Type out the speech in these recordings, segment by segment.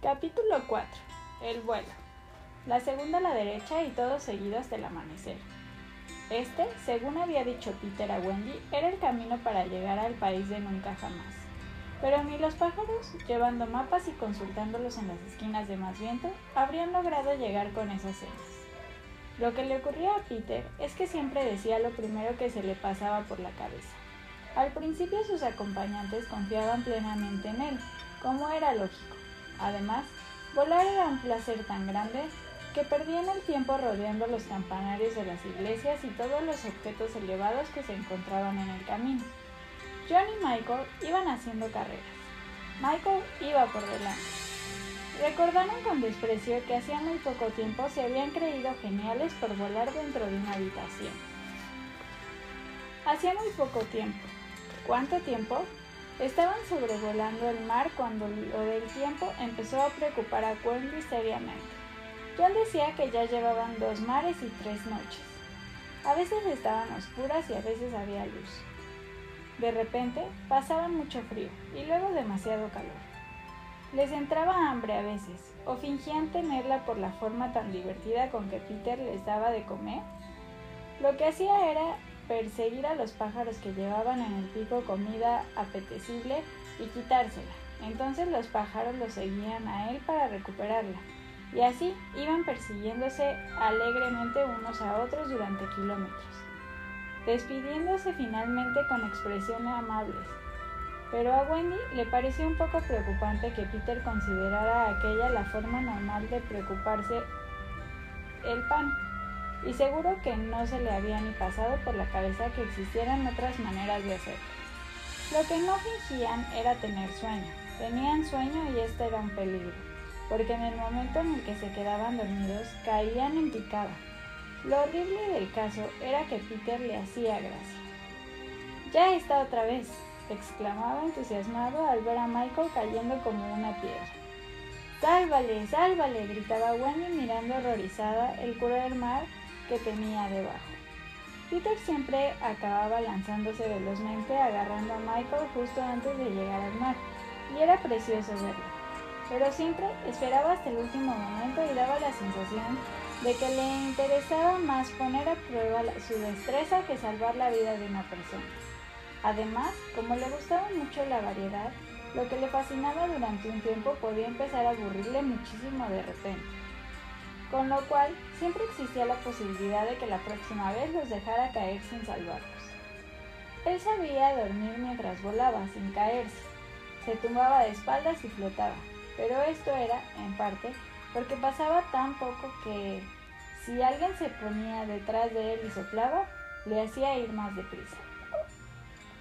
Capítulo 4. El vuelo. La segunda a la derecha y todo seguido hasta el amanecer. Este, según había dicho Peter a Wendy, era el camino para llegar al país de nunca jamás. Pero ni los pájaros, llevando mapas y consultándolos en las esquinas de más viento, habrían logrado llegar con esas señas. Lo que le ocurría a Peter es que siempre decía lo primero que se le pasaba por la cabeza. Al principio sus acompañantes confiaban plenamente en él, como era lógico. Además, volar era un placer tan grande que perdían el tiempo rodeando los campanarios de las iglesias y todos los objetos elevados que se encontraban en el camino. John y Michael iban haciendo carreras. Michael iba por delante. Recordaron con desprecio que hacía muy poco tiempo se habían creído geniales por volar dentro de una habitación. Hacía muy poco tiempo. ¿Cuánto tiempo? Estaban sobrevolando el mar cuando lo del tiempo empezó a preocupar a Wendy seriamente. John decía que ya llevaban dos mares y tres noches. A veces estaban oscuras y a veces había luz. De repente pasaban mucho frío y luego demasiado calor. Les entraba hambre a veces, o fingían tenerla por la forma tan divertida con que Peter les daba de comer. Lo que hacía era perseguir a los pájaros que llevaban en el pico comida apetecible y quitársela. Entonces los pájaros lo seguían a él para recuperarla, y así iban persiguiéndose alegremente unos a otros durante kilómetros, despidiéndose finalmente con expresiones amables. Pero a Wendy le pareció un poco preocupante que Peter considerara aquella la forma normal de preocuparse el pan, y seguro que no se le había ni pasado por la cabeza que existieran otras maneras de hacerlo. Lo que no fingían era tener sueño, tenían sueño y este era un peligro, porque en el momento en el que se quedaban dormidos caían en picada. Lo horrible del caso era que Peter le hacía gracia. Ya está otra vez, exclamaba entusiasmado al ver a Michael cayendo como una piedra. ¡Sálvale, sálvale! gritaba Wendy mirando horrorizada el cruel mar que tenía debajo. Peter siempre acababa lanzándose velozmente agarrando a Michael justo antes de llegar al mar, y era precioso verlo. Pero siempre esperaba hasta el último momento y daba la sensación de que le interesaba más poner a prueba su destreza que salvar la vida de una persona. Además, como le gustaba mucho la variedad, lo que le fascinaba durante un tiempo podía empezar a aburrirle muchísimo de repente. Con lo cual, siempre existía la posibilidad de que la próxima vez los dejara caer sin salvarlos. Él sabía dormir mientras volaba, sin caerse. Se tumbaba de espaldas y flotaba, pero esto era, en parte, porque pasaba tan poco que, si alguien se ponía detrás de él y soplaba, le hacía ir más deprisa.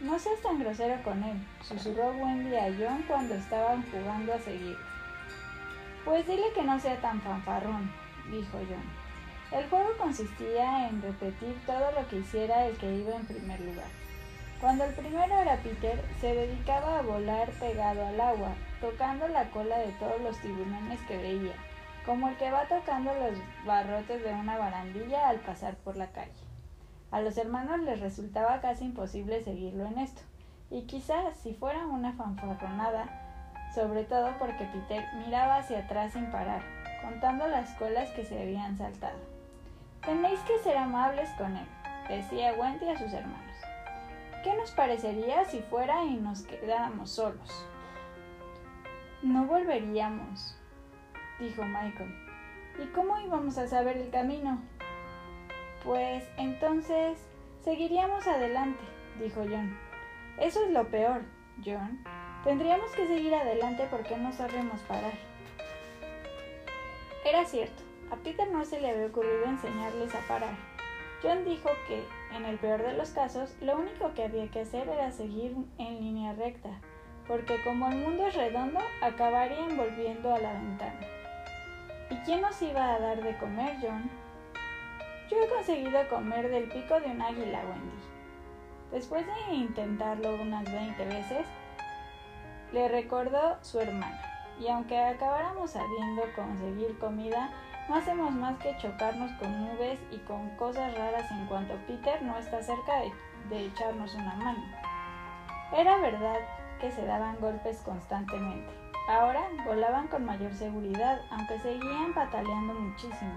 No seas tan grosero con él, susurró Wendy a John cuando estaban jugando a seguir. Pues dile que no sea tan fanfarrón, dijo John. El juego consistía en repetir todo lo que hiciera el que iba en primer lugar. Cuando el primero era Peter, se dedicaba a volar pegado al agua, tocando la cola de todos los tiburones que veía, como el que va tocando los barrotes de una barandilla al pasar por la calle. A los hermanos les resultaba casi imposible seguirlo en esto, y quizás si fuera una fanfarronada, sobre todo porque Peter miraba hacia atrás sin parar, contando las colas que se habían saltado. Tenéis que ser amables con él, decía Wendy a sus hermanos. ¿Qué nos parecería si fuera y nos quedáramos solos? No volveríamos, dijo Michael. ¿Y cómo íbamos a saber el camino? Pues entonces seguiríamos adelante, dijo John. Eso es lo peor, John. Tendríamos que seguir adelante porque no sabemos parar. Era cierto, a Peter no se le había ocurrido enseñarles a parar. John dijo que, en el peor de los casos, lo único que había que hacer era seguir en línea recta, porque como el mundo es redondo, acabarían volviendo a la ventana. ¿Y quién nos iba a dar de comer, John? Yo he conseguido comer del pico de un águila, Wendy. Después de intentarlo unas 20 veces, le recordó su hermana. Y aunque acabáramos sabiendo conseguir comida, no hacemos más que chocarnos con nubes y con cosas raras en cuanto Peter no está cerca de, echarnos una mano. Era verdad que se daban golpes constantemente, Ahora volaban con mayor seguridad, aunque seguían pataleando muchísimo.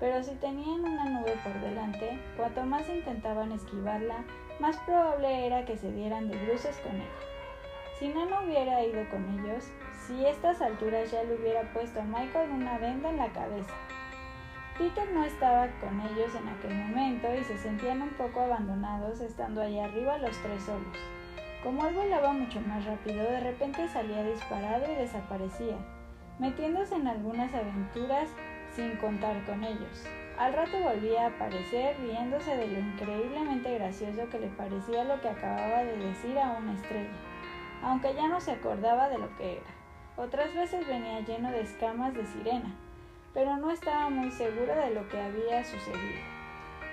Pero si tenían una nube por delante, cuanto más intentaban esquivarla, más probable era que se dieran de bruces con ella. Si Nana hubiera ido con ellos, si a estas alturas ya le hubiera puesto a Michael una venda en la cabeza. Peter no estaba con ellos en aquel momento y se sentían un poco abandonados estando allá arriba los tres solos. Como él volaba mucho más rápido, de repente salía disparado y desaparecía, metiéndose en algunas aventuras sin contar con ellos. Al rato volvía a aparecer riéndose de lo increíblemente gracioso que le parecía lo que acababa de decir a una estrella, aunque ya no se acordaba de lo que era. Otras veces venía lleno de escamas de sirena, pero no estaba muy seguro de lo que había sucedido.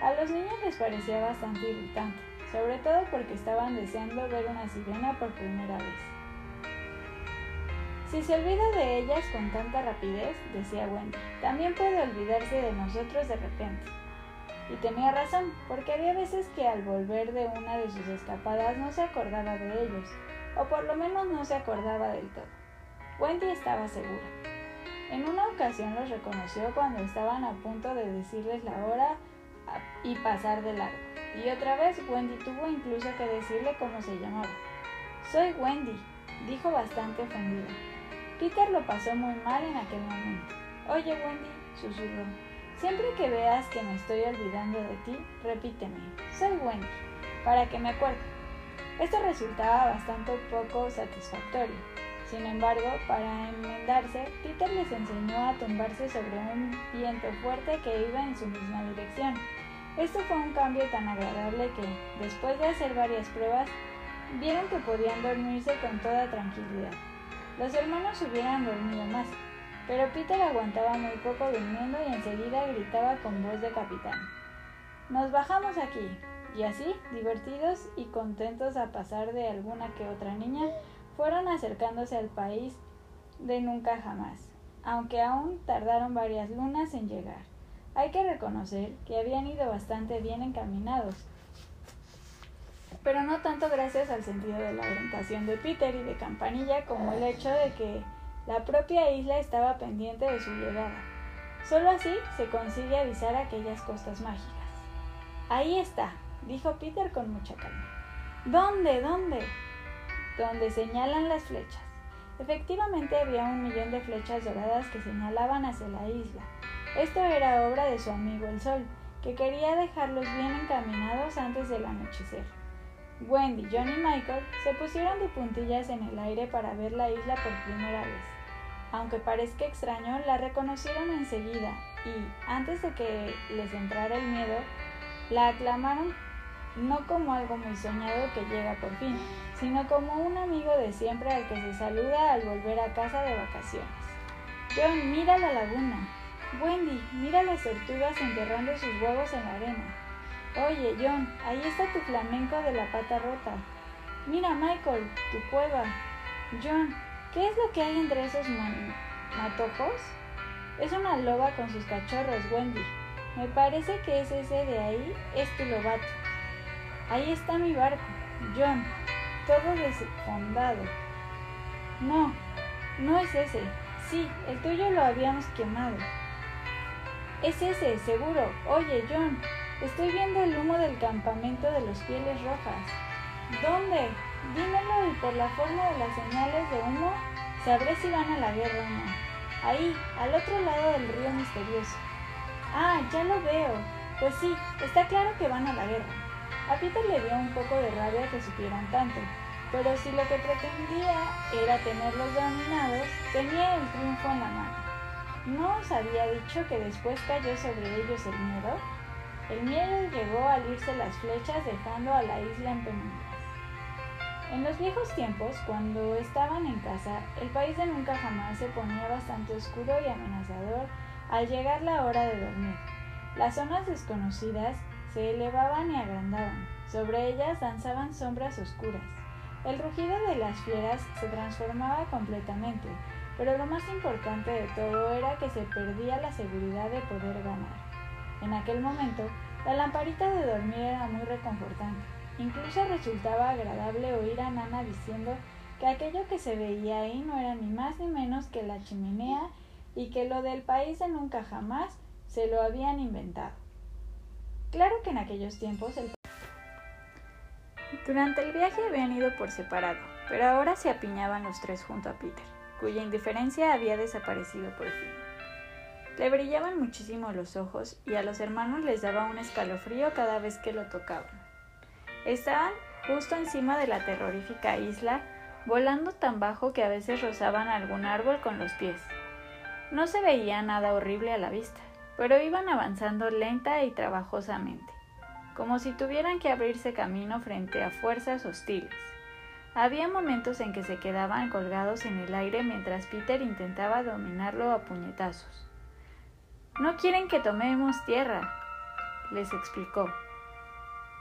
A los niños les parecía bastante irritante, sobre todo porque estaban deseando ver una sirena por primera vez. Si se olvida de ellas con tanta rapidez, decía Wendy, también puede olvidarse de nosotros de repente. Y tenía razón, porque había veces que al volver de una de sus escapadas no se acordaba de ellos, o por lo menos no se acordaba del todo. Wendy estaba segura. En una ocasión los reconoció cuando estaban a punto de decirles la hora y pasar de largo. Y otra vez Wendy tuvo incluso que decirle cómo se llamaba. Soy Wendy, dijo bastante ofendida. Peter lo pasó muy mal en aquel momento. Oye, Wendy, susurró, siempre que veas que me estoy olvidando de ti, repíteme, soy Wendy, para que me acuerde. Esto resultaba bastante poco satisfactorio. Sin embargo, para enmendarse, Peter les enseñó a tumbarse sobre un viento fuerte que iba en su misma dirección. Esto fue un cambio tan agradable que, después de hacer varias pruebas, vieron que podían dormirse con toda tranquilidad. Los hermanos hubieran dormido más, pero Peter aguantaba muy poco durmiendo y enseguida gritaba con voz de capitán. Nos bajamos aquí. Y así, divertidos y contentos a pasar de alguna que otra niña, fueron acercándose al país de nunca jamás, aunque aún tardaron varias lunas en llegar. Hay que reconocer que habían ido bastante bien encaminados, pero no tanto gracias al sentido de la orientación de Peter y de Campanilla como el hecho de que la propia isla estaba pendiente de su llegada. Solo así se consigue avisar aquellas costas mágicas. Ahí está, dijo Peter con mucha calma. ¿Dónde? ¿Dónde? Donde señalan las flechas. Efectivamente había un millón de flechas doradas que señalaban hacia la isla. Esto era obra de su amigo el sol, que quería dejarlos bien encaminados antes del anochecer. Wendy, John y Michael se pusieron de puntillas en el aire para ver la isla por primera vez. Aunque parezca extraño, la reconocieron enseguida y, antes de que les entrara el miedo, la aclamaron no como algo muy soñado que llega por fin, sino como un amigo de siempre al que se saluda al volver a casa de vacaciones. John, mira la laguna. Wendy, mira las tortugas enterrando sus huevos en la arena. Oye, John, ahí está tu flamenco de la pata rota. Mira, Michael, tu cueva. John, ¿qué es lo que hay entre esos matojos? Es una loba con sus cachorros, Wendy. Me parece que es ese de ahí, es tu lobato. Ahí está mi barco, John, todo desfondado. No, no es ese. Sí, el tuyo lo habíamos quemado. Es ese, seguro. Oye, John, Estoy viendo el humo del campamento de los pieles rojas. ¿Dónde? Dímelo y por la forma de las señales de humo sabré si van a la guerra o no. Ahí, al otro lado del río misterioso. Ah, ya lo veo. Pues sí, está claro que van a la guerra. A Peter le dio un poco de rabia que supieran tanto, pero si lo que pretendía era tenerlos dominados, tenía el triunfo en la mano. ¿No os había dicho que después cayó sobre ellos el miedo? El miedo llegó al irse las flechas dejando a la isla en penumbras. En los viejos tiempos, cuando estaban en casa, el país de nunca jamás se ponía bastante oscuro y amenazador al llegar la hora de dormir. Las zonas desconocidas se elevaban y agrandaban. Sobre ellas danzaban sombras oscuras. El rugido de las fieras se transformaba completamente, pero lo más importante de todo era que se perdía la seguridad de poder ganar. En aquel momento, la lamparita de dormir era muy reconfortante. Incluso resultaba agradable oír a Nana diciendo que aquello que se veía ahí no era ni más ni menos que la chimenea y que lo del país de nunca jamás se lo habían inventado. Claro que en aquellos tiempos el... Durante el viaje habían ido por separado, pero ahora se apiñaban los tres junto a Peter, cuya indiferencia había desaparecido por fin. Le brillaban muchísimo los ojos y a los hermanos les daba un escalofrío cada vez que lo tocaban. Estaban justo encima de la terrorífica isla, volando tan bajo que a veces rozaban algún árbol con los pies. No se veía nada horrible a la vista, pero iban avanzando lenta y trabajosamente, como si tuvieran que abrirse camino frente a fuerzas hostiles. Había momentos en que se quedaban colgados en el aire mientras Peter intentaba dominarlo a puñetazos. No quieren que tomemos tierra, les explicó.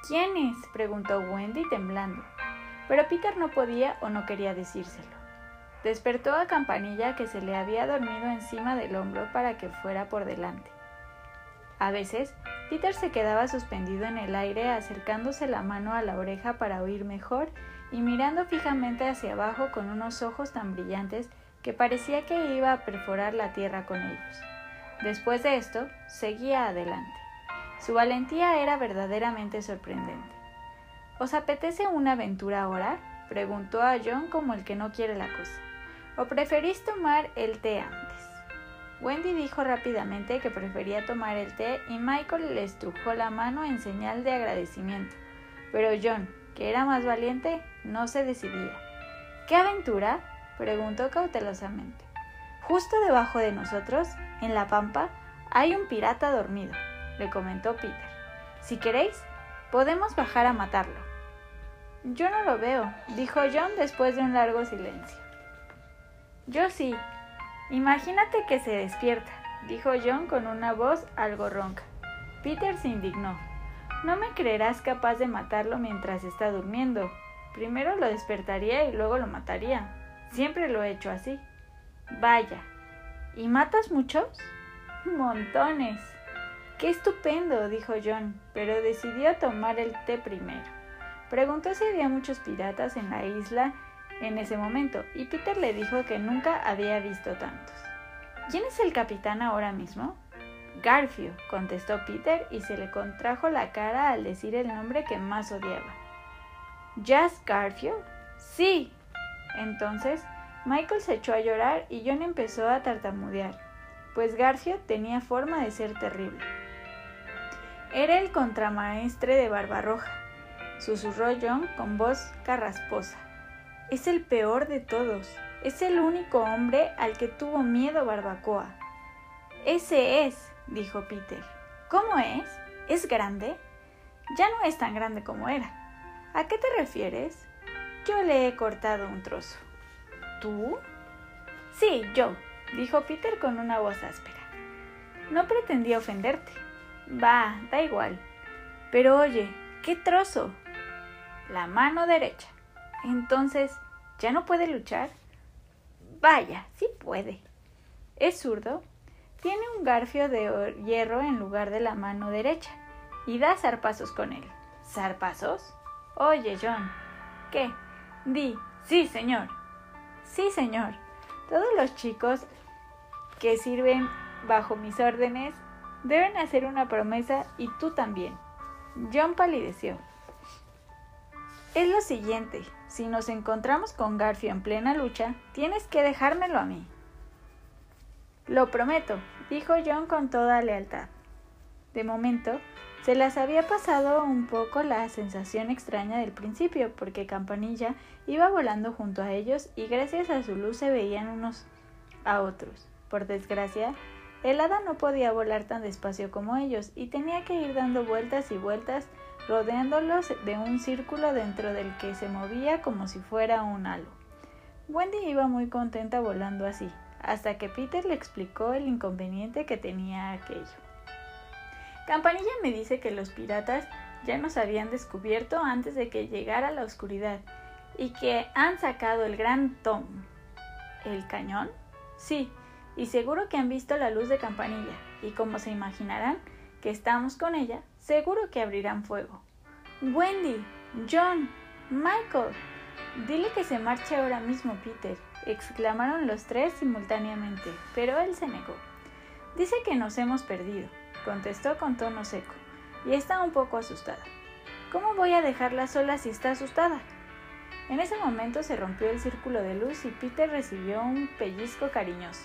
¿Quiénes? preguntó Wendy temblando, pero Peter no podía o no quería decírselo. Despertó a Campanilla que se le había dormido encima del hombro para que fuera por delante. A veces, Peter se quedaba suspendido en el aire acercándose la mano a la oreja para oír mejor y mirando fijamente hacia abajo con unos ojos tan brillantes que parecía que iba a perforar la tierra con ellos. Después de esto, seguía adelante. Su valentía era verdaderamente sorprendente. ¿Os apetece una aventura ahora? preguntó a John como el que no quiere la cosa. ¿O preferís tomar el té antes? Wendy dijo rápidamente que prefería tomar el té y Michael le estrujó la mano en señal de agradecimiento. Pero John, que era más valiente, no se decidía. ¿Qué aventura? preguntó cautelosamente. Justo debajo de nosotros, en la pampa, hay un pirata dormido, le comentó Peter. Si queréis, podemos bajar a matarlo. Yo no lo veo, dijo John después de un largo silencio. Yo sí, Imagínate que se despierta, dijo John con una voz algo ronca. Peter se indignó. No me creerás capaz de matarlo mientras está durmiendo. Primero lo despertaría y luego lo mataría. Siempre lo he hecho así. Vaya. ¿Y matas muchos? Montones. Qué estupendo, dijo John, pero decidió tomar el té primero. Preguntó si había muchos piratas en la isla en ese momento, y Peter le dijo que nunca había visto tantos. ¿Quién es el capitán ahora mismo? Garfio, contestó Peter y se le contrajo la cara al decir el nombre que más odiaba. ¿Jazz Garfio? Sí. Entonces, Michael se echó a llorar y John empezó a tartamudear, pues Garfio tenía forma de ser terrible. Era el contramaestre de Barbarroja, susurró John con voz carrasposa. Es el peor de todos. Es el único hombre al que tuvo miedo Barbacoa. Ese es, dijo Peter. ¿Cómo es? ¿Es grande? Ya no es tan grande como era. ¿A qué te refieres? Yo le he cortado un trozo. ¿Tú? Sí, yo, dijo Peter con una voz áspera. No pretendía ofenderte. Va, da igual. Pero oye, ¿qué trozo? La mano derecha. Entonces, ¿ya no puede luchar? Vaya, sí puede. Es zurdo. Tiene un garfio de hierro en lugar de la mano derecha y da zarpazos con él. ¿Zarpazos? Oye, John. ¿Qué? Di, sí, señor. Sí, señor. Todos los chicos que sirven bajo mis órdenes deben hacer una promesa y tú también. John palideció. Es lo siguiente, si nos encontramos con Garfio en plena lucha, tienes que dejármelo a mí. Lo prometo, dijo John con toda lealtad. De momento, se las había pasado un poco la sensación extraña del principio, porque Campanilla iba volando junto a ellos y gracias a su luz se veían unos a otros. Por desgracia, el hada no podía volar tan despacio como ellos y tenía que ir dando vueltas y vueltas rodeándolos de un círculo dentro del que se movía como si fuera un halo. Wendy iba muy contenta volando así, hasta que Peter le explicó el inconveniente que tenía aquello. Campanilla me dice que los piratas ya nos habían descubierto antes de que llegara la oscuridad y que han sacado el gran Tom. ¿El cañón? Sí, y seguro que han visto la luz de Campanilla, y como se imaginarán que estamos con ella, Seguro que abrirán fuego. Wendy, John, Michael, Dile que se marche ahora mismo, Peter, exclamaron los tres simultáneamente, pero él se negó. Dice que nos hemos perdido, contestó con tono seco, y está un poco asustada. ¿Cómo voy a dejarla sola si está asustada? En ese momento se rompió el círculo de luz y Peter recibió un pellizco cariñoso.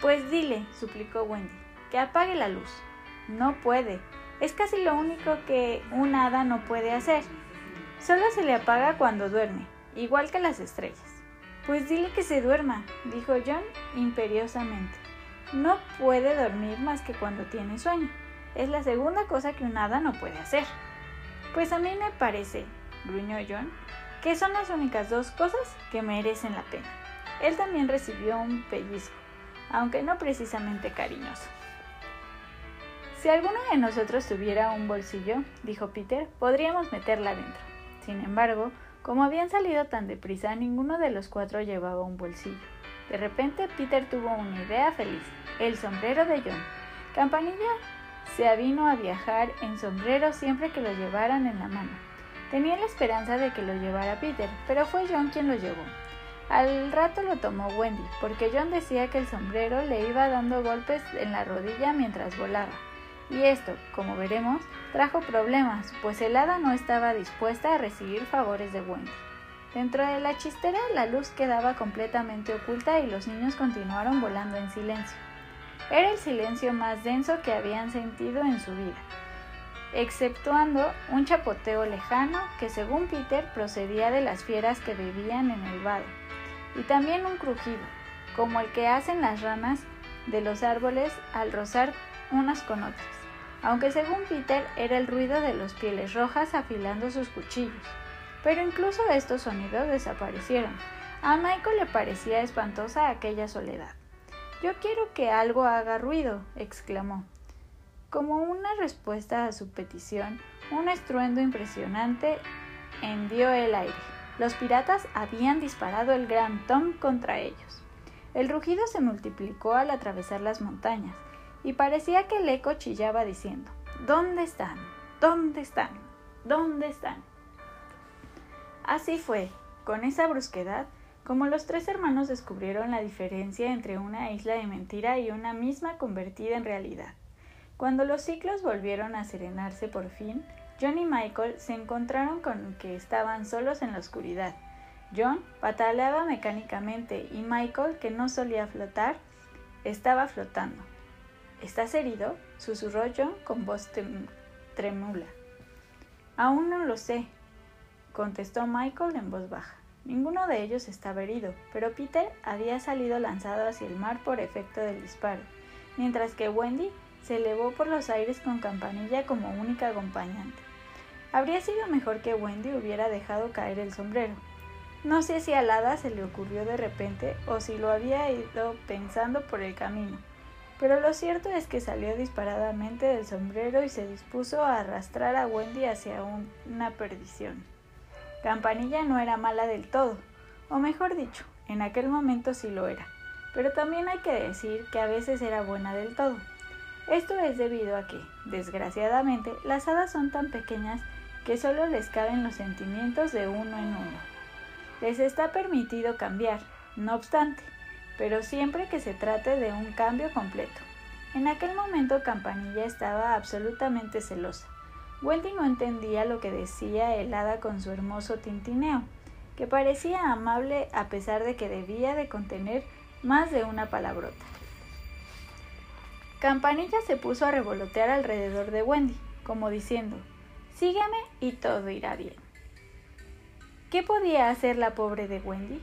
Pues dile, suplicó Wendy, que apague la luz. No puede. Es casi lo único que un hada no puede hacer. Solo se le apaga cuando duerme, igual que las estrellas. Pues dile que se duerma, dijo John imperiosamente. No puede dormir más que cuando tiene sueño. Es la segunda cosa que un hada no puede hacer. Pues a mí me parece, gruñó John, que son las únicas dos cosas que merecen la pena. Él también recibió un pellizco, aunque no precisamente cariñoso. Si alguno de nosotros tuviera un bolsillo, dijo Peter, podríamos meterla dentro. Sin embargo, como habían salido tan deprisa, ninguno de los cuatro llevaba un bolsillo. De repente, Peter tuvo una idea feliz, el sombrero de John. Campanilla se avino a viajar en sombrero siempre que lo llevaran en la mano. Tenía la esperanza de que lo llevara Peter, pero fue John quien lo llevó. Al rato lo tomó Wendy, porque John decía que el sombrero le iba dando golpes en la rodilla mientras volaba. Y esto, como veremos, trajo problemas, pues el hada no estaba dispuesta a recibir favores de Wendy. Dentro de la chistera la luz quedaba completamente oculta y los niños continuaron volando en silencio. Era el silencio más denso que habían sentido en su vida, exceptuando un chapoteo lejano que según Peter procedía de las fieras que vivían en el vado, y también un crujido, como el que hacen las ranas de los árboles al rozar unas con otras aunque según Peter era el ruido de los pieles rojas afilando sus cuchillos. Pero incluso estos sonidos desaparecieron. A Michael le parecía espantosa aquella soledad. Yo quiero que algo haga ruido, exclamó. Como una respuesta a su petición, un estruendo impresionante hendió el aire. Los piratas habían disparado el gran Tom contra ellos. El rugido se multiplicó al atravesar las montañas y parecía que el eco chillaba diciendo ¿Dónde están? ¿Dónde están? ¿Dónde están? Así fue, con esa brusquedad, como los tres hermanos descubrieron la diferencia entre una isla de mentira y una misma convertida en realidad. Cuando los ciclos volvieron a serenarse por fin, John y Michael se encontraron con que estaban solos en la oscuridad. John pataleaba mecánicamente y Michael, que no solía flotar, estaba flotando. ¿Estás herido? susurró John con voz tremula. Aún no lo sé, contestó Michael en voz baja. Ninguno de ellos estaba herido, pero Peter había salido lanzado hacia el mar por efecto del disparo, mientras que Wendy se elevó por los aires con Campanilla como única acompañante. Habría sido mejor que Wendy hubiera dejado caer el sombrero. No sé si a Lada se le ocurrió de repente o si lo había ido pensando por el camino pero lo cierto es que salió disparadamente del sombrero y se dispuso a arrastrar a Wendy hacia una perdición. Campanilla no era mala del todo, o mejor dicho, en aquel momento sí lo era, pero también hay que decir que a veces era buena del todo. Esto es debido a que, desgraciadamente, las hadas son tan pequeñas que solo les caben los sentimientos de uno en uno. Les está permitido cambiar, no obstante, pero siempre que se trate de un cambio completo. En aquel momento Campanilla estaba absolutamente celosa. Wendy no entendía lo que decía el hada con su hermoso tintineo, que parecía amable a pesar de que debía de contener más de una palabrota. Campanilla se puso a revolotear alrededor de Wendy, como diciendo, Sígueme y todo irá bien. ¿Qué podía hacer la pobre de Wendy?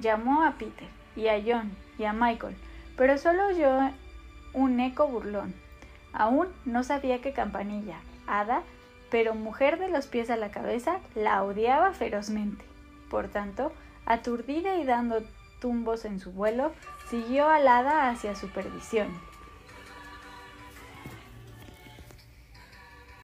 Llamó a Peter y a John y a Michael, pero solo oyó un eco burlón. Aún no sabía que Campanilla, hada, pero mujer de los pies a la cabeza, la odiaba ferozmente. Por tanto, aturdida y dando tumbos en su vuelo, siguió al hada hacia su perdición.